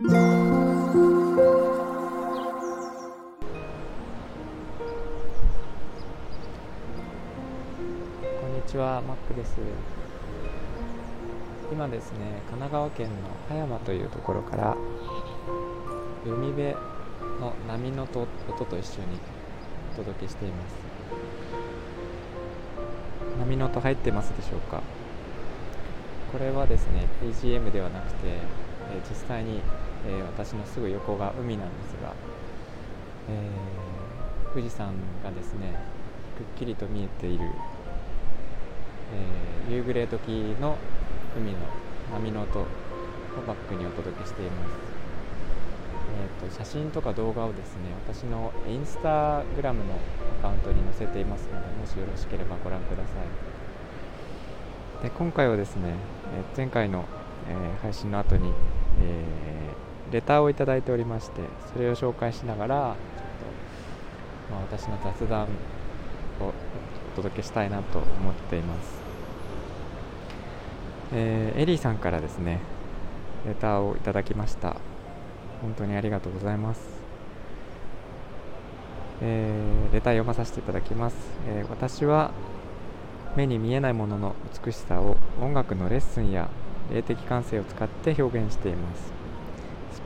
こんにちは、マックです。今ですね、神奈川県の葉山というところから海辺の波のと音と一緒にお届けしています。波の音入ってますでしょうか？これはですね、BGM ではなくて、えー実際に、えー私のすぐ横が海なんですが、えー富士山がですね、くっきりと見えているえー夕暮れ時の海の波の音をバックにお届けしています、えーと写真とか動画をですね私のインスタグラムのアカウントに載せていますのでもしよろしければご覧ください。で今回はですね、え前回の、え配信の後に、えーレターをいただいておりましてそれを紹介しながらちょっと、まあ、私の雑談をお届けしたいなと思っています、えーエリーさんからですねレターをいただきました。本当にありがとうございます、えーレター読まさせていただきます、えー私は目に見えないものの美しさを音楽のレッスンや霊的感性を使って表現しています。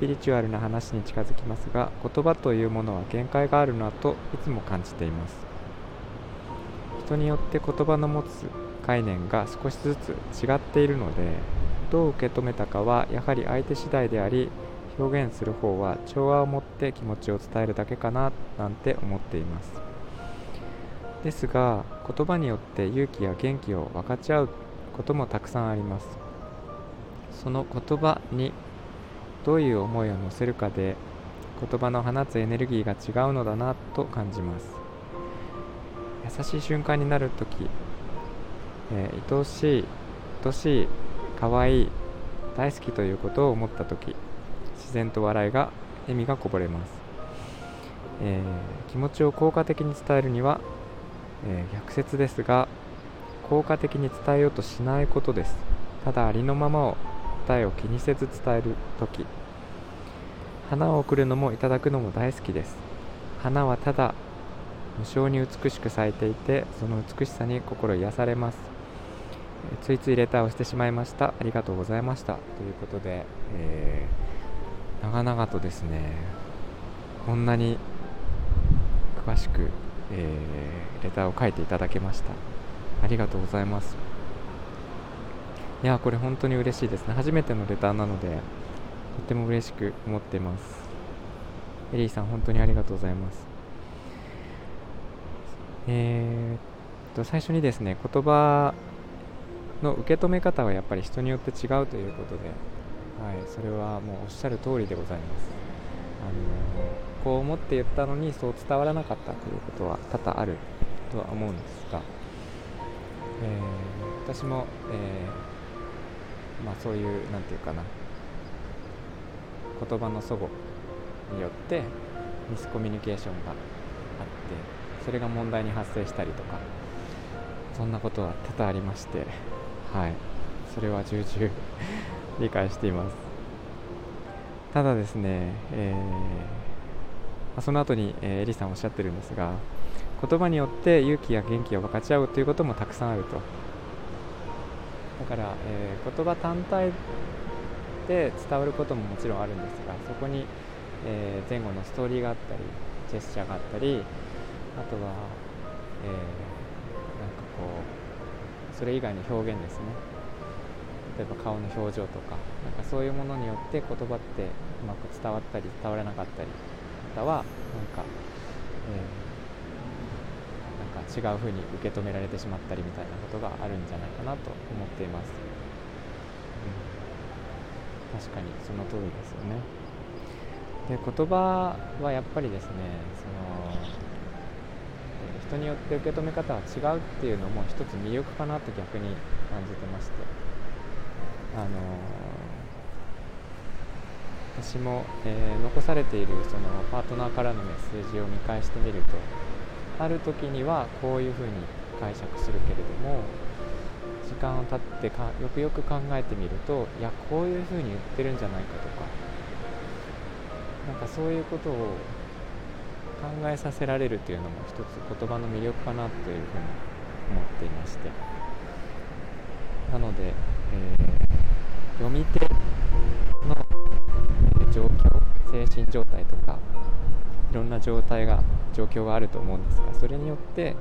ピリチュアルな話に近づきますが言葉というものは限界があるなといつも感じています。人によって言葉の持つ概念が少しずつ違っているのでどう受け止めたかはやはり相手次第であり表現する方は調和を持って気持ちを伝えるだけかななんて思っています。ですが言葉によって勇気や元気を分かち合うこともたくさんあります。その言葉にどういう思いを乗せるかで言葉の放つエネルギーが違うのだなと感じます。優しい瞬間になるとき、えー愛おしい愛しい可愛い大好きということを思ったとき自然と笑いが笑みがこぼれます、えー気持ちを効果的に伝えるには、えー逆説ですが効果的に伝えようとしないことです。ただありのままを答えを気にせず伝えるとき花を贈るのもいただくのも大好きです。花はただ無性に美しく咲いていてその美しさに心癒されます。ついついレターをしてしまいました。ありがとうございました。ということで、えー長々とですねこんなに詳しく、えーレターを書いていただけました。ありがとうございます。いやこれ本当に嬉しいですね。初めてのレターなのでとっても嬉しく思っています。エリーさん本当にありがとうございます。えーっと最初にですね言葉の受け止め方はやっぱり人によって違うということで、はい、それはもうおっしゃる通りでございます。あのこう思って言ったのにそう伝わらなかったということは多々あるとは思うんですが、えー私も、えーまあ、そういうなんていうかな。言葉の齟齬によってミスコミュニケーションがあってそれが問題に発生したりとかそんなことは多々ありましてはい。それは重々理解しています。ただですね、えーその後に、えーエリさんおっしゃってるんですが言葉によって勇気や元気を分かち合うということもたくさんあると。だから、えー言葉単体で伝わることももちろんあるんですがそこに、えー前後のストーリーがあったりジェスチャーがあったりあとは、えーなんかこうそれ以外の表現ですね。例えば顔の表情とかなんかそういうものによって言葉ってうまく伝わったり伝わらなかったりまたはなんか、えーか違う風に受け止められてしまったりみたいなことがあるんじゃないかなと思っています、うん、確かにその通りですよね。で言葉はやっぱりですねそのえ人によって受け止め方は違うっていうのも一つ魅力かなと逆に感じてまして。あのー私も、えー残されているそのパートナーからのメッセージを見返してみるとある時にはこういうふうに解釈するけれども時間を経ってかよくよく考えてみるといやこういうふうに言ってるんじゃないかとかなんかそういうことを考えさせられるというのも一つ言葉の魅力かなというふうに思っていまして。なので、えー、読み手の、状況精神状態とかいろんな状態が状況があると思うんですがそれによって、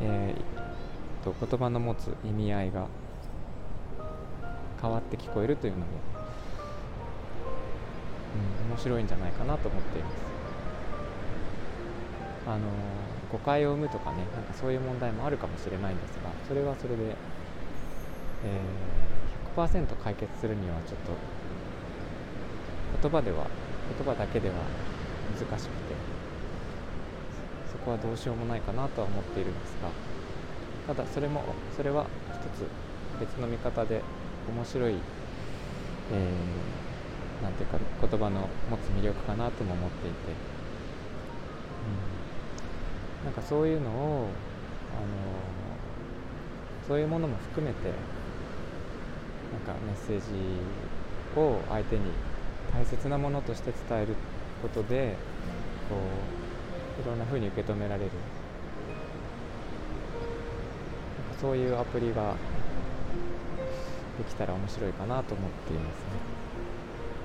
えー、と言葉の持つ意味合いが変わって聞こえるというのも、うん、面白いんじゃないかなと思っています。あの誤解を生むとかねなんかそういう問題もあるかもしれないんですがそれはそれで、えー、100%解決するにはちょっと言葉では言葉だけでは難しくて。そこはどうしようもないかなとは思っているんですが。ただそれもそれは一つ別の見方で面白い、えー、ていうか言葉の持つ魅力かなとも思っていて、うん、なんかそういうのを、あのそういうものも含めてなんかメッセージを相手に大切なものとして伝えるっことでこういろんな風に受け止められる。そういうアプリができたら面白いかなと思っていますね。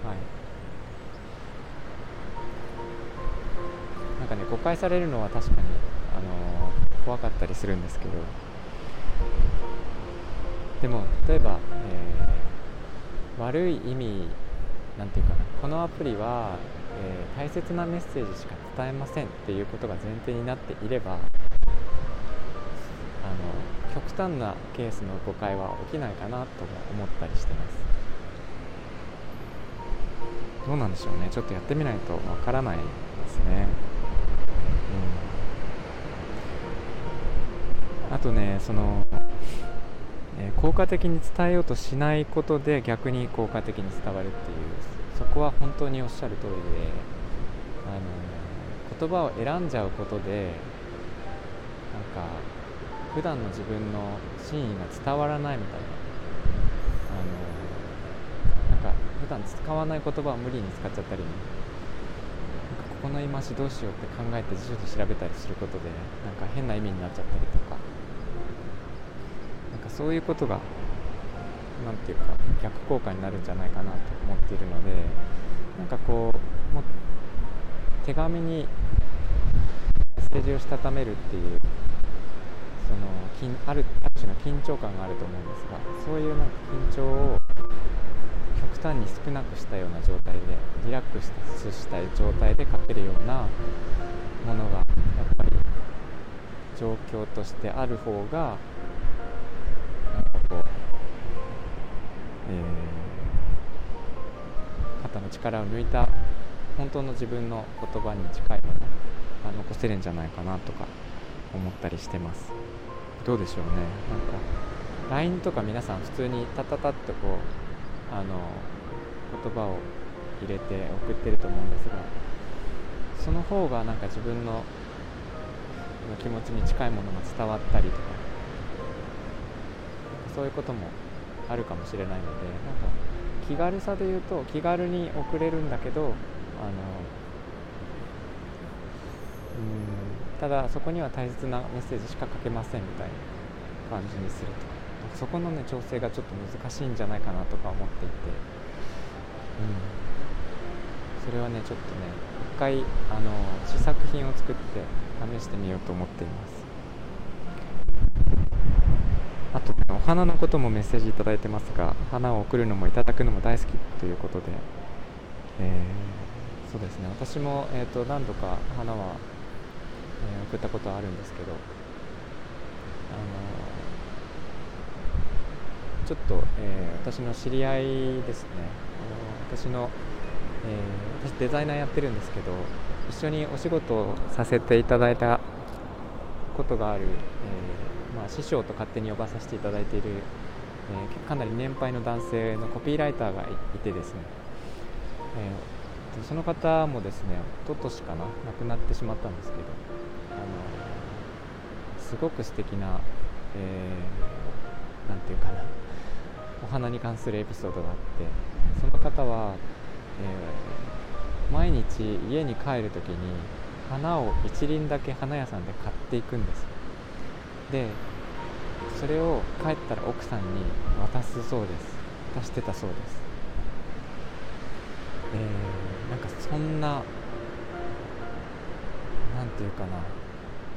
はい。なんかね誤解されるのは確かに、あのー、怖かったりするんですけど。でも例えば、えー、悪い意味なんていうかなこのアプリは、えー、大切なメッセージしか伝えませんっていうことが前提になっていればあの極端なケースの誤解は起きないかなとも思ったりしてます。どうなんでしょうね。ちょっとやってみないとわからないですね、うん、あとねそのえ効果的に伝えようとしないことで逆に効果的に伝わるっていうこは本当におっしゃる通りであの言葉を選んじゃうことでなんか普段の自分の真意が伝わらないみたいな。あのなんか普段使わない言葉を無理に使っちゃったり、なんかここの言い回しどうしようって考えて辞書で調べたりすることでなんか変な意味になっちゃったりとか。なんかそういうことが何て言うか逆効果になるんじゃないかなと思っているのでなんかこうも手紙にメッセージをしたためるっていうそのあるある種の緊張感があると思うんですがそういうなんか緊張を極端に少なくしたような状態でリラックスしたい状態で書けるようなものがやっぱり状況としてある方がの力を抜いた本当の自分の言葉に近いものが残せるんじゃないかなとか思ったりしてます。どうでしょうねなんか LINE とか皆さん普通にタタタッとこうあの言葉を入れて送ってると思うんですがその方がなんか自分の気持ちに近いものが伝わったりとかそういうこともあるかもしれないのでなんか気軽さで言うと気軽に送れるんだけどあのうんただそこには大切なメッセージしか書けませんみたいな感じにすると。そこのね調整がちょっと難しいんじゃないかなとか思っていて、うん、それはねちょっとね一回あの試作品を作って試してみようと思っていますあと、ね、お花のこともメッセージ頂いてますが花を贈るのもいただくのも大好きということで、えー、そうですね。私も、えーと何度か花はえー、送ったことはあるんですけど、あのー、ちょっと、えー、私の知り合いですね、あの私の、え私デザイナーやってるんですけど一緒にお仕事をさせていただいたことがある、えまあ、師匠と勝手に呼ばさせていただいている、えかなり年配の男性のコピーライターがいてですね、えその方もですね、一昨年かな、亡くなってしまったんですけどあの、すごく素敵な、えー、て言うかなお花に関するエピソードがあってその方は、え毎日家に帰る時に花を一輪だけ花屋さんで買っていくんです。でそれを帰ったら奥さんに渡すそうです。渡してたそうです。えー、なんかそんな何て言うかな。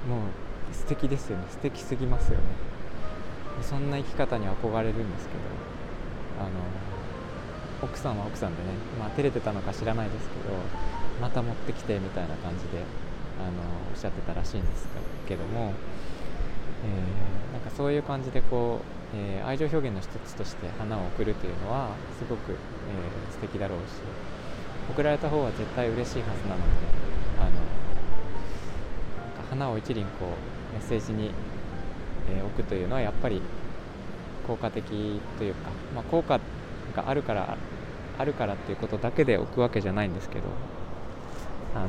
もう素敵ですよね。素敵すぎますよね。そんな生き方に憧れるんですけどあの奥さんは奥さんでねまあ照れてたのか知らないですけどまた持ってきてみたいな感じであのおっしゃってたらしいんですけども、えー、なんかそういう感じでこう、えー、愛情表現の一つとして花を贈るというのはすごく、えー、素敵だろうし贈られた方は絶対嬉しいはずなのであの花を一輪こうメッセージに、えー、置くというのはやっぱり効果的というか、まあ、効果があるからあるからっていうことだけで置くわけじゃないんですけどあの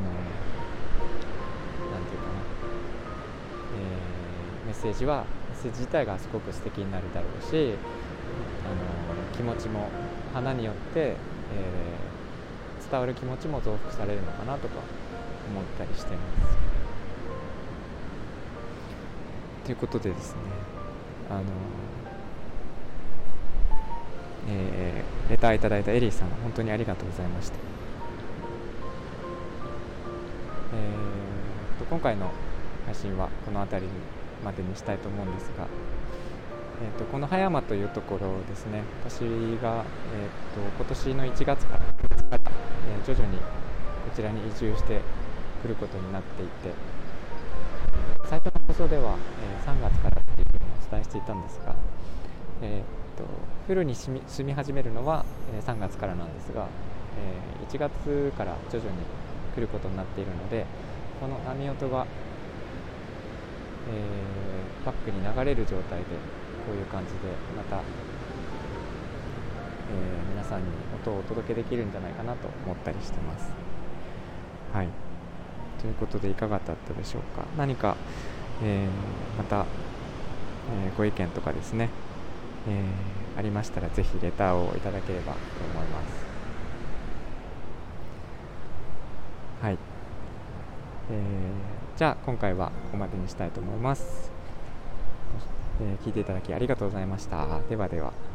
ッセージはメッセージ自体がすごく素敵になるだろうしあの気持ちも花によって、えー、伝わる気持ちも増幅されるのかなとか思ったりしてます。ということでですねあのえー、レターいただいたエリーさん本当にありがとうございました、えーと、今回の配信はこの辺りまでにしたいと思うんですが、えーと、この葉山というところですね。私が、えーと、今年の1月から9月から、えー、徐々にこちらに移住してくることになっていて最初の放送では、えー、3月からっていうふうにお伝えしていたんですが、えーと、フルに住み住み始めるのは、えー、3月からなんですが、えー、1月から徐々に来ることになっているのでこの波音が、えー、バックに流れる状態でこういう感じでまた、えー、皆さんに音をお届けできるんじゃないかなと思ったりしてます。はい。ということでいかがだったでしょうか。何か、えー、また、えー、ご意見とかですね。えー、ありましたらぜひレターをいただければと思います。はい、えー、じゃあ今回はここまでにしたいと思います、えー、聞いていただきありがとうございました。ではでは。